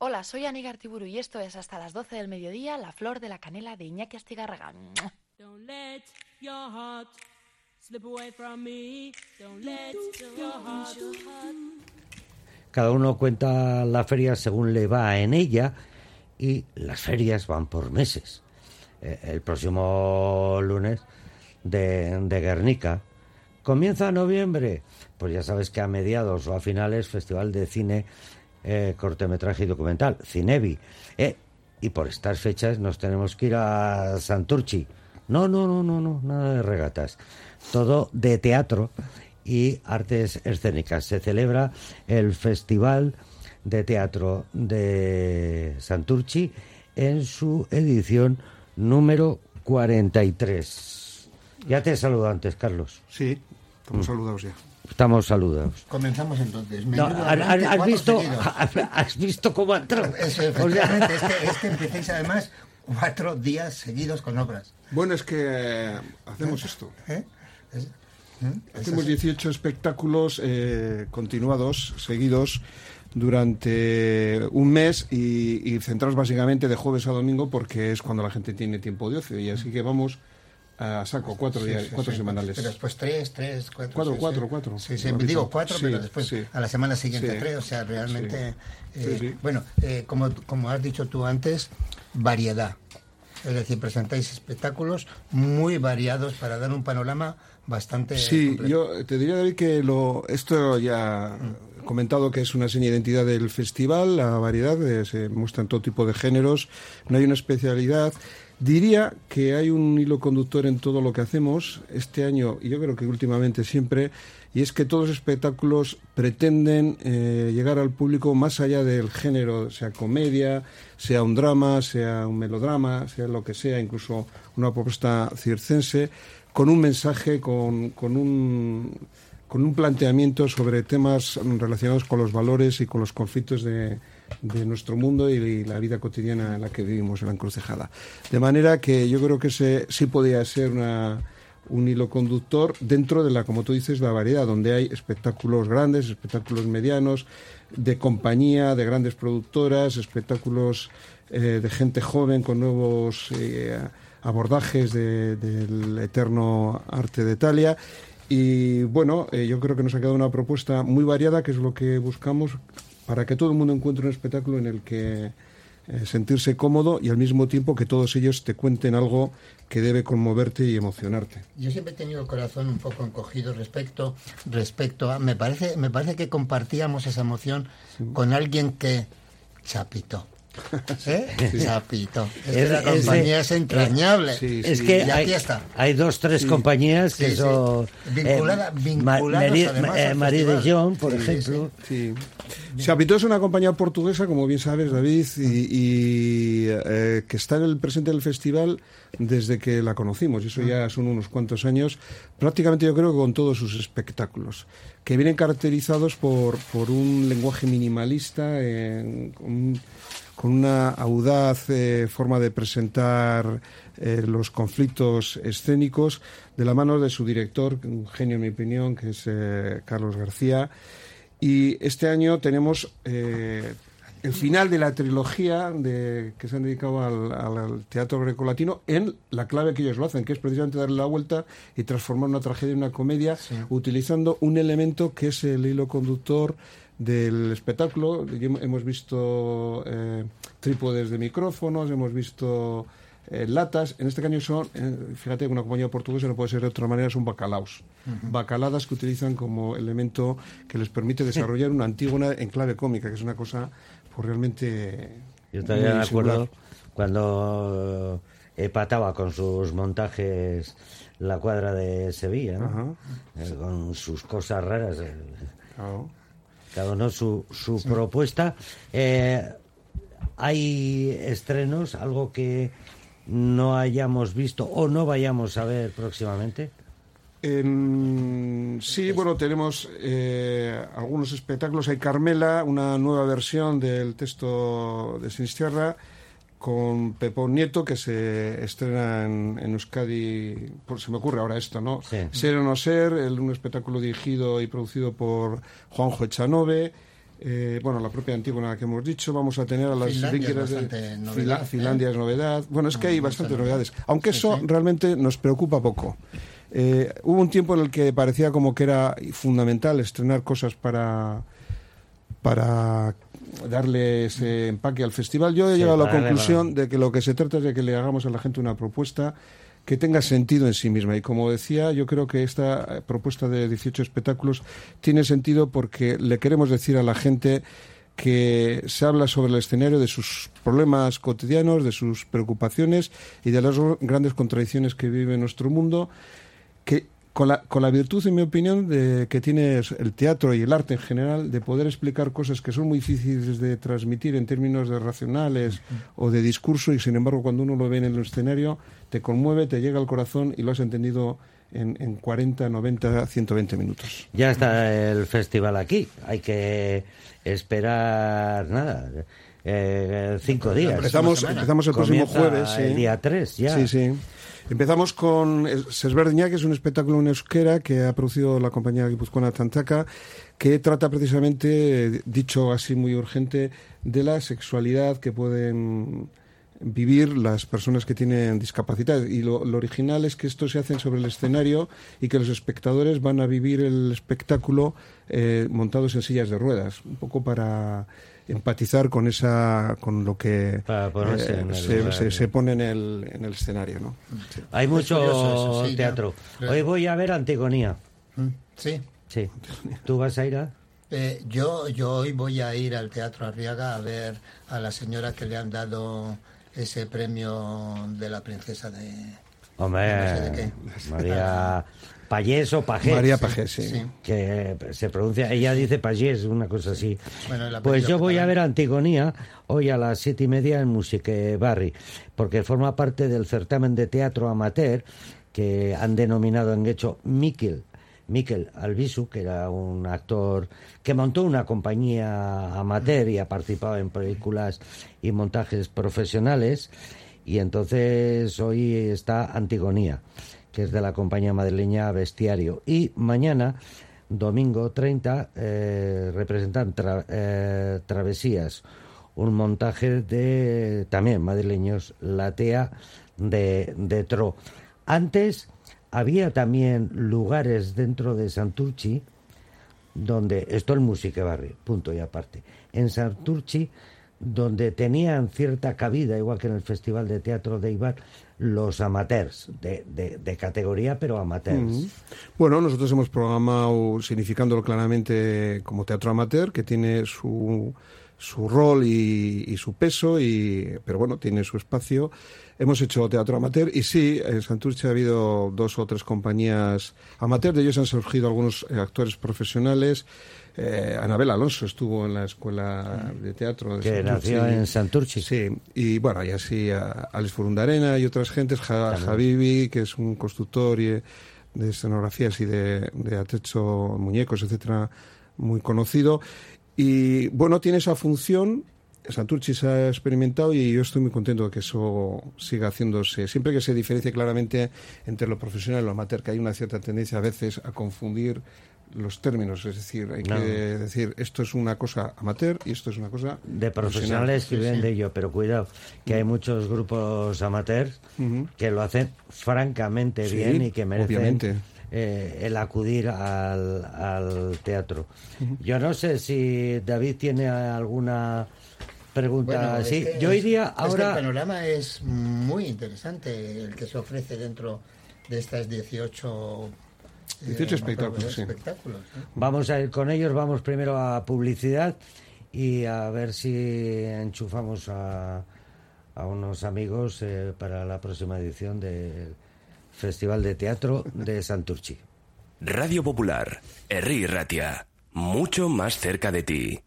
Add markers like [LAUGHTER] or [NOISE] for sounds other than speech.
Hola, soy Anígar Tiburu y esto es hasta las 12 del mediodía La Flor de la Canela de Iñaki Astigarraga. Don't let your heart slip away from me. Don't let your heart. Cada uno cuenta la feria según le va en ella y las ferias van por meses. Eh, el próximo lunes de, de Guernica comienza noviembre. Pues ya sabes que a mediados o a finales Festival de Cine eh, Cortometraje y Documental, Cinevi. Eh, y por estas fechas nos tenemos que ir a Santurchi. No, no, no, no, no, nada de regatas. Todo de teatro y artes escénicas. Se celebra el Festival de Teatro de Santurchi en su edición número 43. Ya te saludo antes, Carlos. Sí, estamos saludados ya. Estamos saludados. Comenzamos entonces. No, ¿has, visto, seguidos. [LAUGHS] ¿Has visto cómo ha entrado? Eso, O sea, efectivamente, es, que, [LAUGHS] es que empecéis además cuatro días seguidos con obras. Bueno, es que eh, hacemos esto. ¿eh? Es- ¿eh? Hacemos así. 18 espectáculos eh, continuados, seguidos, durante un mes y, y centrados básicamente de jueves a domingo porque es cuando la gente tiene tiempo de ocio. Y así que vamos a saco cuatro, Sí, días, sí, cuatro sí. semanales. Pero después tres, tres, cuatro. Cuatro, cuatro, cuatro. Sí, sí, digo cuatro, pero después a la semana siguiente tres. O sea, realmente. Eh. Bueno, eh, como, como has dicho tú antes, variedad. Es decir, presentáis espectáculos muy variados para dar un panorama bastante. Sí, completo. yo te diría, David, que lo, esto ya he comentado que es una seña de identidad del festival, la variedad, eh, se muestran todo tipo de géneros, no hay una especialidad. Diría que hay un hilo conductor en todo lo que hacemos este año, y yo creo que últimamente siempre, y es que todos los espectáculos pretenden eh, llegar al público más allá del género, sea comedia, sea un drama, sea un melodrama, sea lo que sea, incluso una propuesta circense, con un mensaje, con, con un con un planteamiento sobre temas relacionados con los valores y con los conflictos de, de nuestro mundo y la vida cotidiana en la que vivimos en la encrucijada. De manera que yo creo que ese sí podría ser una, un hilo conductor dentro de la, como tú dices, la variedad, donde hay espectáculos grandes, espectáculos medianos, de compañía, de grandes productoras, espectáculos eh, de gente joven con nuevos eh, abordajes de- del eterno arte de Italia. Y bueno, eh, yo creo que nos ha quedado una propuesta muy variada, que es lo que buscamos para que todo el mundo encuentre un espectáculo en el que eh, sentirse cómodo y al mismo tiempo que todos ellos te cuenten algo que debe conmoverte y emocionarte. Yo siempre he tenido el corazón un poco encogido respecto, respecto a. Me parece, me parece que compartíamos esa emoción con alguien que. Chapito. ¿Eh? Chapito. Es, que compañía es, entrañable. Sí, Es que Y aquí hay, está. hay dos, tres compañías que son... Vinculada- eh, al Marie de. Jong, por ejemplo. Sí. Chapitó es una compañía portuguesa, como bien sabes, David, y, y, eh, que está en el presente del festival desde que la conocimos, eso ya son unos cuantos años, prácticamente yo creo que con todos sus espectáculos, que vienen caracterizados por, por un lenguaje minimalista, eh, con una audaz eh, forma de presentar eh, los conflictos escénicos, de la mano de su director, un genio en mi opinión, que es eh, Carlos García. Y este año tenemos el final de la trilogía de, que se han dedicado al, al- al teatro grecolatino en la clave que ellos lo hacen, que es precisamente darle la vuelta y transformar una tragedia en una comedia utilizando un elemento que es el hilo conductor del espectáculo. Hemos visto eh, trípodes de micrófonos, hemos visto eh, latas. En este caso son, eh, fíjate que una compañía portuguesa no puede ser de otra manera, son bacalaos. Bacaladas que utilizan como elemento que les permite desarrollar una antígona en clave cómica, que es una cosa pues, realmente. Yo todavía me acuerdo cuando pataba con sus montajes la cuadra de Sevilla, ¿no? Con sus cosas raras. Cada uno su, su propuesta. Eh, hay estrenos, algo que no hayamos visto o no vayamos a ver próximamente. En- sí, bueno, tenemos eh, algunos espectáculos. Hay Carmela, una nueva versión del texto de Sinistierra con Pepón Nieto que se estrena en, en Euskadi. Por, se me ocurre ahora esto, ¿no? Sí. Ser o no ser, el- un espectáculo dirigido y producido por Juanjo Echanove. eh, bueno, la propia Antígona que hemos dicho, vamos a tener a las Finlandia es de novedad, Fila- ¿eh? Finlandia es novedad. Bueno, es que hay Mm, bastantes bastante. novedades, aunque Sí, eso sí. realmente nos preocupa poco. Eh, hubo un tiempo en el que parecía como que era fundamental estrenar cosas para para darle ese empaque al festival. Yo he Sí, llegado a la conclusión de que lo que se trata es de que le hagamos a la gente una propuesta que tenga sentido en sí misma. Y como decía, yo creo que esta eh, propuesta de 18 espectáculos tiene sentido porque le queremos decir a la gente que se habla sobre el escenario de sus problemas cotidianos, de sus preocupaciones y de las grandes contradicciones que vive nuestro mundo, que con la, con la virtud, en mi opinión, de que tiene el teatro y el arte en general, de poder explicar cosas que son muy difíciles de transmitir en términos de racionales o de discurso, y sin embargo, cuando uno lo ve en el escenario, te conmueve, te llega al corazón y lo has entendido en, en 40, 90, 120 minutos. Ya está el festival aquí. Hay que esperar nada. Eh, cinco días. Empezamos, empezamos el próximo jueves. sí. El día 3 ya. Sí, sí. Empezamos con Sesverdiña, que es un espectáculo en euskera que ha producido la compañía guipuzcoana Tantaca, que trata precisamente, dicho así muy urgente, de la sexualidad que pueden vivir las personas que tienen discapacidad. Y lo, lo original es que esto se hace sobre el escenario y que los espectadores van a vivir el espectáculo eh, montados en sillas de ruedas, un poco para empatizar con esa con lo que eh, se, se- pone en el, en el escenario ¿no? Sí. Hay mucho curioso eso, sí, teatro. ya. Hoy voy a ver Antigonía. Mm, Sí. Sí. ¿Tú vas a ir a...? Eh, yo, yo hoy voy a ir al Teatro Arriaga a ver a la señora que le han dado ese premio de la princesa de... Hombre, No sé de qué. María Payés o Pajés. María Pajés sí. Sí. que se pronuncia, ella dice Payés, una cosa así. Bueno, pues yo voy a ver Antigonía hoy a las siete y media en Musique Barri, porque forma parte del certamen de teatro amateur que han denominado en hecho Miquel. Miquel Albisu, que era un actor que montó una compañía amateur y ha participado en películas y montajes profesionales. Y entonces hoy está Antigonía, que es de la compañía madrileña Bestiario. Y mañana, domingo 30, eh, representan eh, Travesías, un montaje de también madrileños, La Tea de, de Tro. Antes había también lugares dentro de Santurchi donde esto es Musique Barri, punto y aparte. En Santurchi donde tenían cierta cabida, igual que en el Festival de Teatro de Ibar, los amateurs, de- de categoría, pero amateurs. Bueno, nosotros hemos programado, significándolo claramente como teatro amateur, que tiene su, su rol y, y su peso, y, pero bueno, tiene su espacio. Hemos hecho teatro amateur y sí, en Santurce ha habido dos o tres compañías amateur, de ellos han surgido algunos eh, actores profesionales. Eh, Anabel Alonso estuvo en la escuela de teatro de Que Santurce. nació en Santurchi. Sí, y bueno, y así a Alex Furundarena y otras gentes, Ja- Javivi, que es un constructor y, eh, de escenografías y de, de atrecho, muñecos, etcétera, muy conocido. Y bueno, tiene esa función. Santurchi se ha experimentado y yo estoy muy contento de que eso siga haciéndose. Siempre que se diferencie claramente entre lo profesional y lo amateur, que hay una cierta tendencia a veces a confundir los términos. Es decir, hay No. que decir esto es una cosa amateur y esto es una cosa de profesionales que viven de ello, pero cuidado, que hay muchos grupos amateurs que lo hacen francamente Sí, bien y que merecen obviamente. Eh, el acudir al, al teatro. Yo no sé si David tiene alguna pregunta Bueno, es que Yo es- iría es que ahora... el panorama es muy interesante el que se ofrece dentro de estas 18... eh, 18 espectáculos, sí. espectáculos, ¿eh? Vamos a ir con ellos, vamos primero a publicidad y a ver si enchufamos a, a unos amigos eh, para la próxima edición del Festival de Teatro de Santurchi. Radio Popular, Herri Ratia, mucho más cerca de ti.